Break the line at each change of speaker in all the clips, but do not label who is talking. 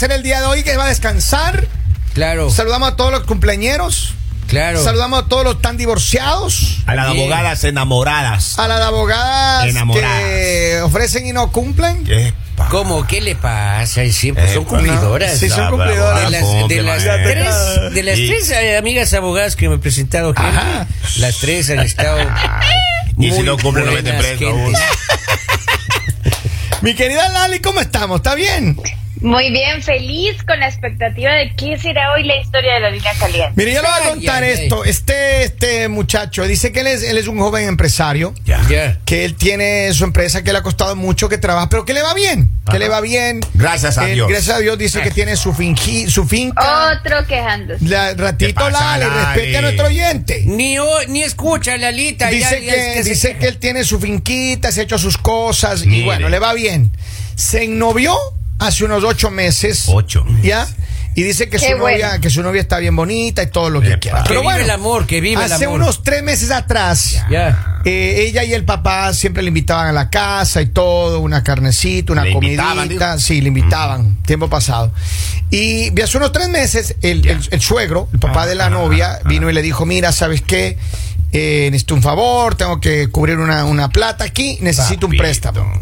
hacer el día de hoy, que va a descansar.
Claro,
Saludamos a todos los cumpleaños.
claro.
Saludamos a todos los tan divorciados.
A las
Bien.
abogadas enamoradas.
A las abogadas
Enamoradas.
que ofrecen y no cumplen.
Epa.
¿Cómo? ¿Qué le pasa? Siempre
Eh,
son cumplidoras.
Sí, son cumplidoras.
De las, de tres, de las
Y-
tres eh, amigas abogadas que me he presentado,
Ajá.
las tres han estado.
Y si
muy
no cumple, lo meten preso.
Mi querida Lali, ¿cómo estamos? ¿Está bien?
Muy bien, feliz con la expectativa de qué será hoy la historia de la línea caliente.
Mire, yo le voy a contar
ay,
esto. Este, este muchacho dice que él es, él es un joven empresario.
Ya.
Ya.
que él tiene su empresa que le ha costado mucho que trabaja, pero que le va bien, que le va bien.
Gracias a
Él,
Dios.
Gracias a Dios dice que tiene su, finji- su finca.
Otro quejándose.
La,
¿Qué
ratito,
pasa,
Lali,
Lali?
respete a nuestro oyente.
Ni, o- ni escucha, Lalita.
Dice,
ya
que,
es que se-
dice que él tiene su finquita, se ha hecho sus cosas y bueno, le va bien. Se ennovió hace unos ocho meses.
Ocho meses.
¿Ya? Y dice que su,
bueno.
novia, que su novia está bien bonita y todo lo que
Epa.
quiera.
Que
Pero
vive
bueno,
el amor, que vive el
hace
amor.
unos tres meses atrás,
Ya.
eh, ella y el papá siempre le invitaban a la casa y todo, una carnecita, una
Le
comidita. Sí, le invitaban, tiempo pasado. Y hace unos tres meses, el, el- el suegro, el papá de la
Ah,
novia,
ah,
vino y le dijo: Mira, ¿sabes qué? Eh, necesito un favor, tengo que cubrir una, una plata aquí, necesito un préstamo.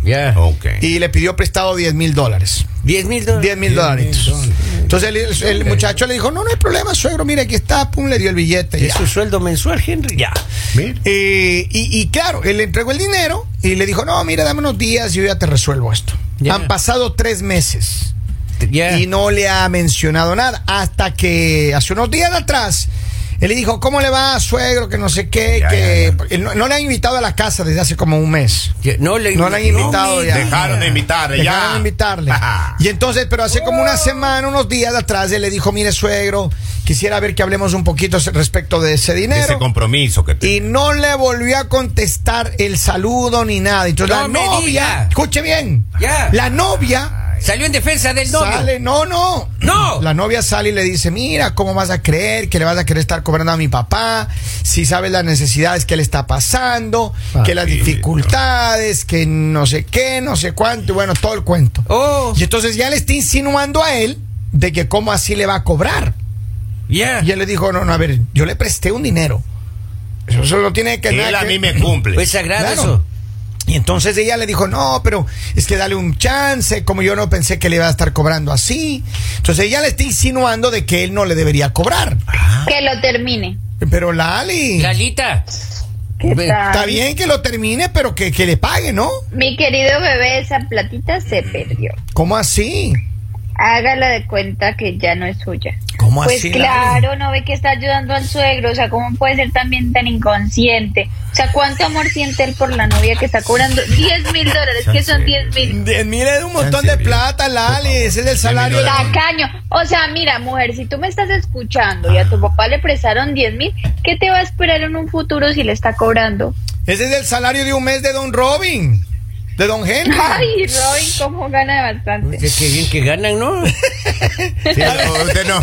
Y le pidió prestado 10 mil dólares.
10 mil dólares.
10 mil dólares.
dólares.
Entonces el, el- el muchacho le dijo: No, no hay problema, suegro, mira, aquí está, pum, le dio el billete.
¿Es
ya.
su sueldo mensual, Henry? Ya.
Mira.
Eh, y, y claro, él le entregó el dinero y le dijo, no, mira, dame unos días y yo ya te resuelvo esto.
Ya.
Han pasado tres meses y no le ha mencionado nada hasta que hace unos días atrás él le dijo, ¿cómo le va, suegro? Que no sé qué,
Ya,
que
ya, ya.
él No, no le han invitado a la casa desde hace como un mes.
No le,
No le han invitado ya.
Dejaron de invitarle, ya.
Dejaron de invitarle. Y entonces, pero hace como una semana, unos días atrás, él le dijo, mire, suegro, quisiera ver que hablemos un poquito respecto de ese dinero.
Ese compromiso que te.
Y no le volvió a contestar el saludo ni nada. Entonces la novia,
diga.
escuche bien, la novia
Salió en defensa del novio.
sale, no, no,
No.
La novia sale y le dice, mira, ¿cómo vas a creer que le vas a querer estar cobrando a mi papá? Si sabes las necesidades que le está pasando, que las dificultades, que no sé qué, no sé cuánto, y bueno, todo el cuento.
Oh,
Y entonces ya le está insinuando a él de que cómo así le va a cobrar. Y él le dijo, no, no, a ver, yo le presté un dinero. Eso solo tiene que...
Él a
que-
mí me cumple.
Pues sagrado
Claro.
eso.
Y entonces ella le dijo, no, pero es que dale un chance, como yo no pensé que le iba a estar cobrando así. Entonces ella le está insinuando de que él no le debería cobrar.
Que lo termine.
Pero Lali,
Lalita.
Está bien que lo termine, pero que, que le pague, ¿no?
Mi querido bebé, esa platita se perdió.
¿Cómo así?
Hágala de cuenta que ya no es suya.
¿Cómo
Pues
así?
claro, no ve que está ayudando al suegro, o sea, ¿cómo puede ser también tan inconsciente? O sea, ¿cuánto amor siente él por la novia que está cobrando 10 mil dólares? ¿Qué son 10 mil?
Lali? Mire, un montón de plata, Lali, ese es el salario.
Tacaño. O sea, mira, mujer, si tú me estás escuchando y a tu papá le prestaron 10 mil, ¿qué te va a esperar en un futuro si le está cobrando?
Ese es el salario de un mes de Don Robin, de Don Henry.
Ay, Robin, cómo gana bastante.
Qué qué bien que ganan, ¿no?
Sí, no, usted no.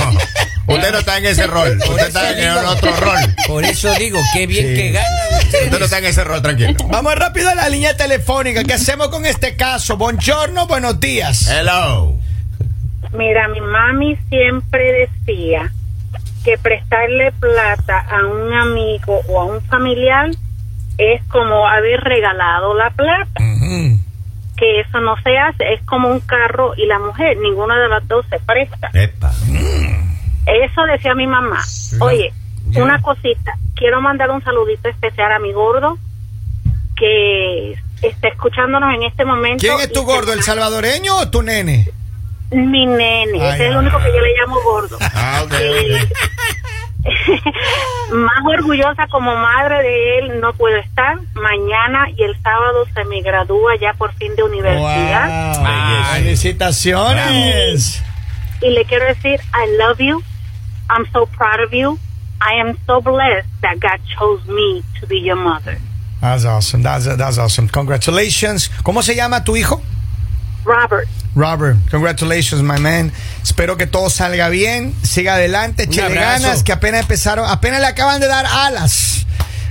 Usted no está en ese rol. Usted está en otro rol.
Por eso digo, qué bien que ganan ustedes.
Usted no está en ese rol, tranquilo.
Vamos rápido a la línea telefónica. ¿Qué hacemos con este caso? Buongiorno, buenos días.
Hello.
Mira, mi mami siempre decía que prestarle plata a un amigo o a un familiar es como haber regalado la plata, que eso no se hace, es como un carro y la mujer, ninguna de las dos se presta.
Epa.
Eso decía mi mamá. Oye, una cosita, quiero mandar un saludito especial a mi gordo que está escuchándonos en este momento.
¿Quién es tu gordo, el salvadoreño o tu nene?
Mi nene,
Ay,
ese es el único que yo le llamo gordo.
Ah.
más orgullosa como madre de él no puedo estar. Mañana y el sábado se me gradúa ya por fin de universidad.
Wow. Felicitaciones.
Y le quiero decir, I love you. I'm so proud of you. I am so blessed that God chose me to be your mother.
That's awesome. That's, that's awesome. Congratulations. ¿Cómo se llama tu hijo?
Robert,
Robert, congratulations, my man. Espero que todo salga bien. Siga adelante,
abrazo.
ganas, que apenas empezaron, apenas le acaban de dar alas.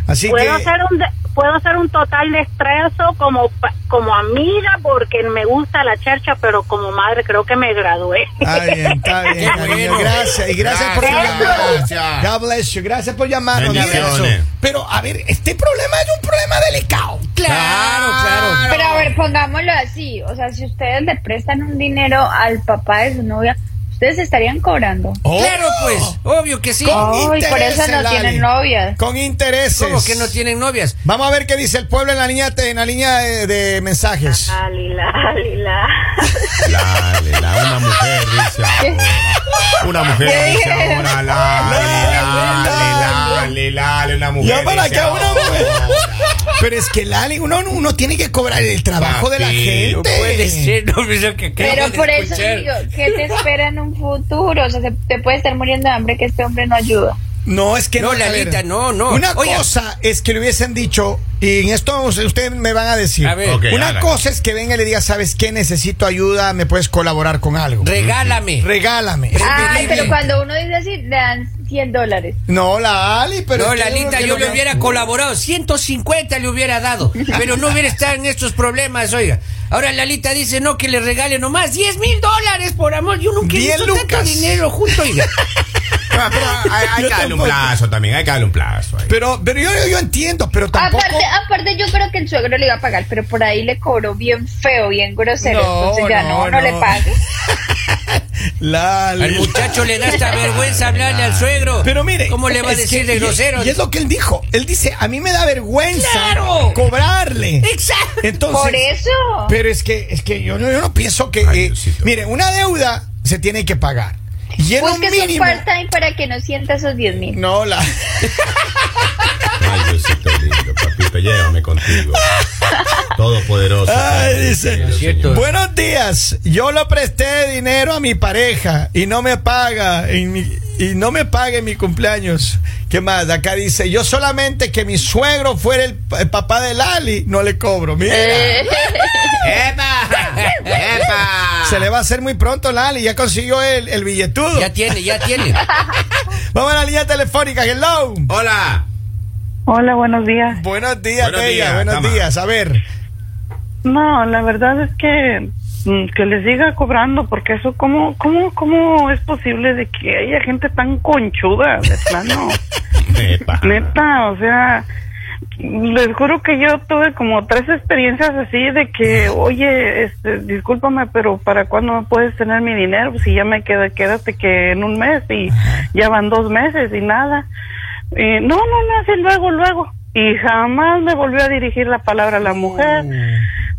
Así
¿puedo
que.
hacer un de- puedo hacer un total desprecio como como amiga porque me gusta la chercha, pero como madre creo que me gradué.
Está bien, está bien,
bueno.
Gracias. Y gracias, por tu
Gracias. Gracias.
God bless you. Gracias por llamarnos. Pero, a ver, este problema es un problema delicado.
Claro, claro.
Pero a ver, pongámoslo así. O sea, si ustedes le prestan un dinero al papá de su novia, ustedes estarían cobrando.
Claro, pues, obvio que sí.
Con
Ay, por eso no
Lali.
tienen novias.
Con intereses.
¿Cómo que no tienen novias?
Vamos a ver qué dice el pueblo en la línea, en la línea de, de mensajes.
Lale, la, una mujer dice ahora. Una mujer
¿Qué
dice ahora, lale, lale, lale, lale, una mujer.
Ya para que una mujer. Pero es que Lali, uno, uno tiene que cobrar el trabajo de la
Papi,
gente.
No puede ser, no, eso que acabo
Pero
de
por eso digo, ¿qué te espera en un futuro? O sea, se- te puede estar muriendo de hambre que este hombre no ayuda.
No, es que
No,
ver,
Lalita, no, no.
Una
Oiga.
cosa es que le hubiesen dicho, y en esto ustedes me van a decir.
A ver.
Una cosa es que venga y le diga, ¿sabes qué? Necesito ayuda, me puedes colaborar con algo.
Regálame.
Regálame.
Ay, pero cuando uno dice así, le dan 100 dólares.
No, la Ali, pero.
no, Lalita, yo
no-
le hubiera colaborado, 150 le hubiera dado, pero no hubiera estado en estos problemas, oiga. Ahora Lalita dice, no, que le regale nomás 10 mil dólares, por amor, yo nunca he visto tanto dinero junto, oiga.
Ah, pero hay, hay
Yo
que darle un plazo también, hay que darle un plazo. ahí.
Pero, pero yo, yo entiendo, pero tampoco.
Aparte, aparte, yo creo que el suegro le iba a pagar, pero por ahí le cobró bien feo, bien grosero.
No,
entonces ya
no,
no, no, le pague.
Lali.
Al muchacho le da esta vergüenza hablarle al suegro.
Pero mire,
¿cómo le va a decir de
y-
grosero?
Y es lo que él dijo. Él dice, a mí me da vergüenza
¡Claro!
cobrarle.
Exacto.
Entonces,
Por eso.
Pero es que, es que yo, no- yo no pienso que.
Ay,
eh, mire, una deuda se tiene que pagar. Y en un
Busque un
mínimo.
part-time para que no sienta esos 10 mil.
No, la.
Ay, Diosito lindo, papito, llévame contigo. Todopoderoso.
Ay,
Padre,
dice.
Dios,
Cierto.
Señor.
Buenos días. Yo le presté dinero a mi pareja y no me paga en mi- y no me paga en mi cumpleaños. ¿Qué más? Acá dice, yo solamente que mi suegro fuera el, el papá de Lali, no le cobro. Mira.
Eh.
¡Epa! ¡Epa!
Se le va a hacer muy pronto, Lali. Ya consiguió el, el billetudo.
Ya tiene, ya tiene.
Vamos a la línea telefónica. Hello.
Hola.
Hola, buenos días.
Buenos días,
Buenos
Bella.
días,
Buenos días. A ver.
No, la verdad es que que les siga cobrando porque eso cómo cómo cómo es posible de que haya gente tan conchuda de plano.
Epa.
Neta, o sea, les juro que yo tuve como tres experiencias así de que, oye, este, discúlpame, pero ¿para cuándo puedes tener mi dinero? Si ya me queda, quédate que en un mes y ya van dos meses y nada. Y, no, no, no, así luego, luego. Y jamás me volvió a dirigir la palabra a la mujer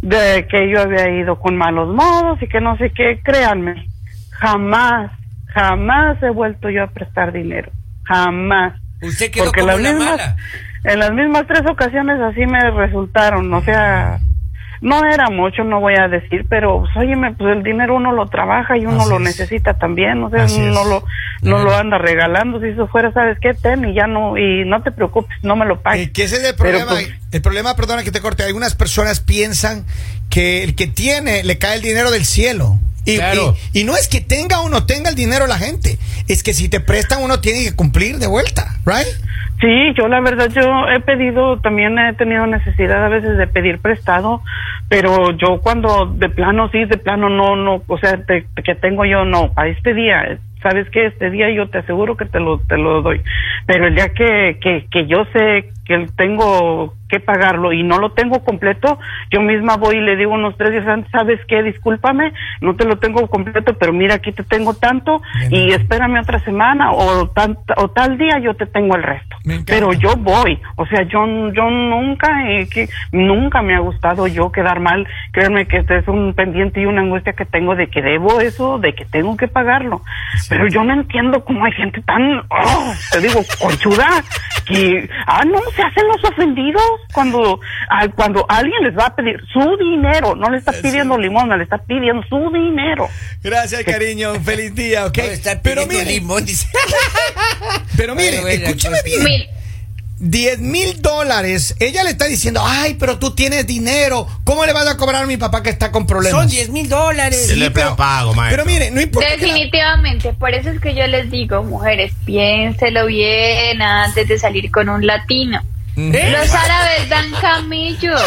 de que yo había ido con malos modos y que no sé qué. Créanme, jamás, jamás he vuelto yo a prestar dinero. Jamás.
Usted quedó
Porque
como
las
la
mismas,
mala.
en las mismas tres ocasiones así me resultaron, o sea, no era mucho, no voy a decir, pero pues, óyeme, pues el dinero uno lo trabaja y uno
Así
lo
es.
necesita también, o sea,
Así es.
no lo no lo anda regalando, si eso fuera, sabes qué, ten y ya no y no te preocupes, no me lo
Eh,
pagues.
que ese es el
Pero,
problema.
pues,
el problema, perdona que te corte. Algunas personas piensan que el que tiene le cae el dinero del cielo. Y,
Claro.
y- y no es que tenga o no tenga el dinero la gente. Es que si te prestan, uno tiene que cumplir de vuelta, ¿right?
Sí, yo la verdad yo he pedido, también he tenido necesidad a veces de pedir prestado, pero yo cuando de plano sí, de plano no, no, o sea, te- que tengo yo no, a este día, sabes que este día yo te aseguro que te lo, te lo doy, pero el día que, que, que yo sé que tengo que pagarlo y no lo tengo completo, yo misma voy y le digo unos tres días antes, ¿sabes qué? Discúlpame, no te lo tengo completo, pero mira, aquí te tengo tanto y espérame otra semana o, tan, o tal día yo te tengo el resto. Pero yo voy, o sea, yo, yo nunca, eh, que, nunca me ha gustado yo quedar mal. Créanme que este es un pendiente y una angustia que tengo de que debo eso, de que tengo que pagarlo. Pero yo no entiendo cómo hay gente tan, oh, te digo, conchuda, que, ah, no, se hacen los ofendidos cuando, cuando alguien les va a pedir su dinero, no le está pidiendo limón, le está pidiendo su dinero.
Gracias, cariño. Un feliz día, ¿ok?
No, está
Pero mire,
limón, dice.
pero mire,
Bueno, bueno,
escúchame bien.
Mil.
10 mil dólares. Ella le está diciendo, ay, pero tú tienes dinero. ¿Cómo le vas a cobrar a mi papá que está con problemas?
Son 10 mil dólares.
Sí, le pago, maestro.
Pero mire, no importa. la-
Definitivamente, por eso es que yo les digo, mujeres, piénselo bien antes de salir con un latino.
¿Eh?
Los árabes dan camellos.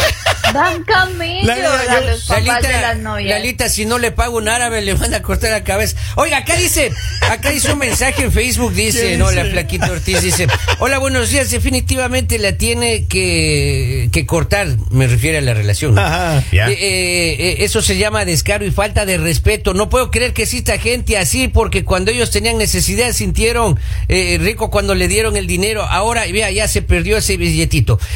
Dan camellos
La- la-
a los papás de las novias.
Lalita, si no le pago un árabe, le van a cortar la cabeza. Oiga, acá dice, acá dice un mensaje en Facebook, dice,
¿Qué
no,
dice?
la Flaquita Ortiz dice, hola, buenos días, definitivamente la tiene que, que cortar, me refiere a la relación. ¿no?
Ajá.
Ya.
Eh, eh, eh, eso se llama descaro y falta de respeto. No puedo creer que exista gente así porque cuando ellos tenían necesidad sintieron eh, rico cuando le dieron el dinero. Ahora, vea, ya se perdió ese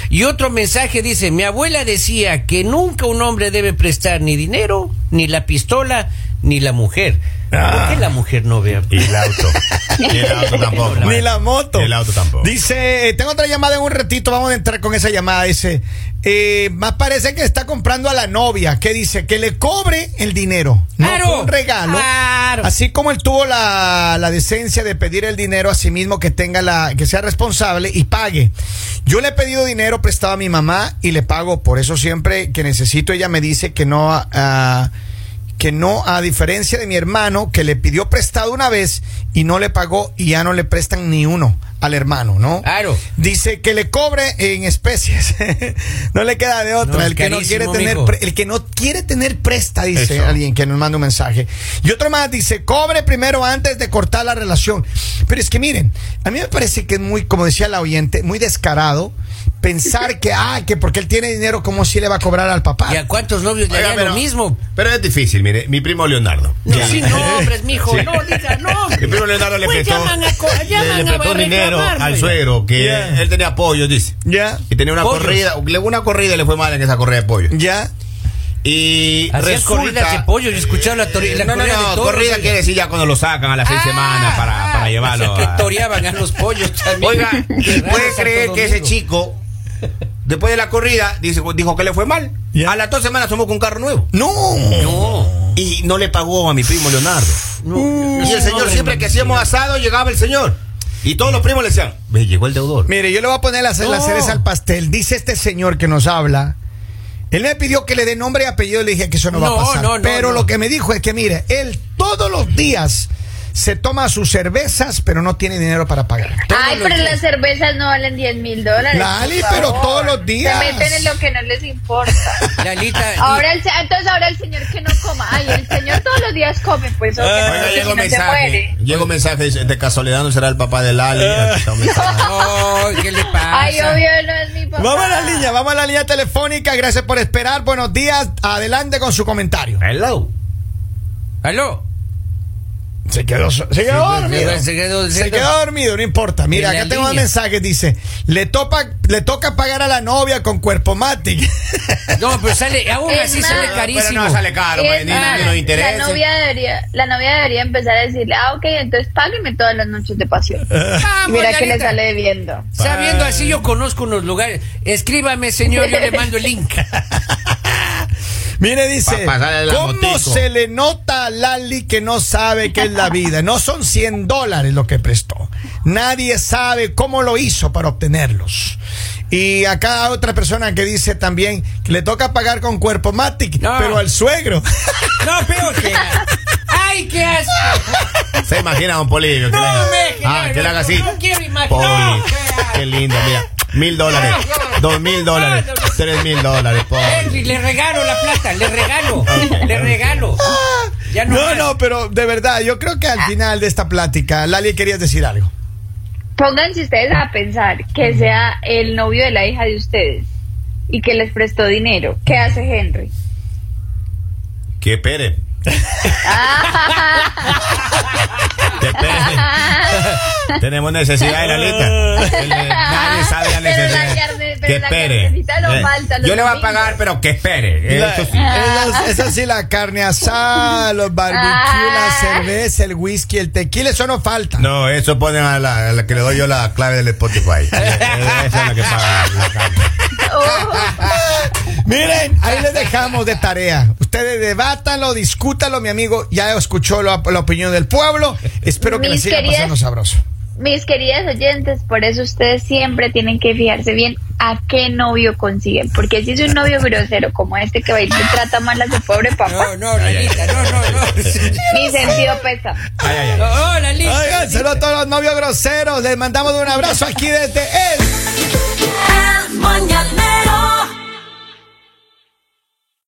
Y otro mensaje dice, mi abuela decía que nunca un hombre debe prestar ni dinero, ni la pistola, ni la mujer. ¿Por qué la mujer no vea?
Y el auto. Y el auto tampoco.
Ni la moto.
Y el auto tampoco.
Dice, eh, tengo otra llamada en un ratito, vamos a entrar con esa llamada. Dice, eh, más parece que está comprando a la novia, que dice que le cobre el dinero. No
Claro,
un regalo.
claro.
Así como él tuvo la, la decencia de pedir el dinero a sí mismo, que tenga la, que sea responsable y pague. Yo le he pedido dinero prestado a mi mamá y le pago, por eso siempre que necesito, ella me dice que no, ah, que no, a diferencia de mi hermano, que le pidió prestado una vez y no le pagó y ya no le prestan ni uno al hermano, ¿no?
Claro.
Dice que le cobre en especies. no le queda de otra.
No,
el que no quiere tener,
mijo.
el que no quiere tener presta, dice
Eso.
alguien que nos manda un mensaje. Y otro más dice, cobre primero antes de cortar la relación. Pero es que miren, a mí me parece que es muy, como decía la oyente, muy descarado pensar que, ah, que porque él tiene dinero, como si le va a cobrar al papá.
¿Y a cuántos novios le lo mismo?
pero es difícil, mire. Mi primo Leonardo.
No,
Ya.
sin nombres, mijo.
Sí.
No, diga no.
Mi primo Leonardo le
Pues
prestó,
llaman a
le, le
a
prestó dinero al suegro, que él tenía pollo, dice.
Ya,
Y tenía una
Pollos.
corrida, le una corrida y le fue mal en esa corrida de pollo.
ya.
Y
Hacían corridas de pollo, yo escuchaba la, tori- la
no, no,
corrida de
no,
toros,
corrida quiere decir ya cuando lo sacan a las seis
Ah,
semanas para, para
ah,
llevarlo.
o sea, que toreaban a los pollos también.
Oiga, ¿puede creer que ese chico, después de la corrida, dice, dijo que le fue mal?
Ya.
A las dos semanas tomó con un carro nuevo.
No.
No.
Y no le pagó a mi primo Leonardo.
no,
Y el señor
no,
siempre que hacíamos asado llegaba el señor. Y todos los primos le decían, ve, llegó el deudor.
Mire, yo le voy a poner la, la cereza al pastel. Dice este señor que nos habla. Él me pidió que le dé nombre y apellido. Le dije que eso no, va a pasar.
no, no,
pero lo que me dijo es que, mire, él todos los días se toma sus cervezas, pero no tiene dinero para pagar.
Ay, pero las cervezas no valen 10 mil dólares.
Lali, pero
favor.
todos los días.
Se meten en lo que no les importa.
Lalita,
Ahora el, se- entonces ahora el señor que no coma. Ay, el señor todos los días come, pues si
llegó
no se
mensaje.
muere.
Llegó mensaje, de casualidad no será el papá de Lali. Un.
Ay, ¿qué le pasa?
Ay, obvio no es mi papá.
Vamos a la línea, vamos a la línea telefónica. Gracias por esperar. Buenos días. Adelante con su comentario.
Hello.
¿Aló?
Se quedó, se quedó
Sí,
dormido.
se quedó-
Se quedó dormido, no importa. Mira, acá tengo un mensaje. Dice: le, topa, le toca pagar a la novia con cuerpo matic.
No, pero sale, aún
Es
así
más,
sale
Pero
carísimo.
no sale caro,
Es
pues, ni,
más,
ni nos interesa.
la novia debería, la novia debería empezar a decirle, ah, ok, entonces págueme todas las noches de pasión. Y mira que le sale debiendo.
Sabiendo así, yo conozco unos lugares. Escríbame, señor, yo le mando el link.
Mire, dice, ¿cómo
motico.
se le nota a Lali que no sabe qué es la vida? No son 100 dólares lo que prestó. Nadie sabe cómo lo hizo para obtenerlos. Y acá otra persona que dice también que le toca pagar con cuerpo matic,
No.
pero al suegro.
No, peor que. ¡Ay, qué asco!
Se imagina a Polivio. que
No,
le
me-
ah,
no,
que le haga así.
no quiero imaginar.
Poli,
No, qué
qué lindo, mira. Mil dólares, dos mil dólares,
no.
tres mil dólares.
Henry, le regalo la plata, le regalo, le regalo. Ya no,
No, pero de verdad, yo creo que al final de esta plática, Lali querías decir algo.
Pónganse ustedes a pensar que sea el novio de la hija de ustedes y que les prestó dinero. ¿Qué hace Henry?
Que espere. Tenemos necesidad de la lista. Nadie sabe la necesidad. Que
la
espere.
carnecita no
Eh,
falta los
Yo le voy a
domingos.
pagar, pero que espere.
La-
Eso sí.
esa, esa sí, la carne asada, los barbecues, la
Ah.
cerveza, el whisky, el tequila, eso no falta.
No, eso ponen a la, a la que le doy yo la clave del Spotify. Esa es la que paga la carne.
Miren, ahí les dejamos de tarea. Ustedes debátanlo, discútanlo, mi amigo. Ya escuchó la, la opinión del pueblo. Espero que les
Mis
siga
queridas-
pasando sabroso
mis queridas oyentes, por eso ustedes siempre tienen que fijarse bien a qué novio consiguen, porque si es un novio grosero como este que va a y trata mal a su pobre papá.
No, no, Lalita, no, no, no.
Mi sentido pesa.
Ay, ay, ay.
Oigan, saludos a todos los novios groseros. Les mandamos un abrazo aquí desde. El... El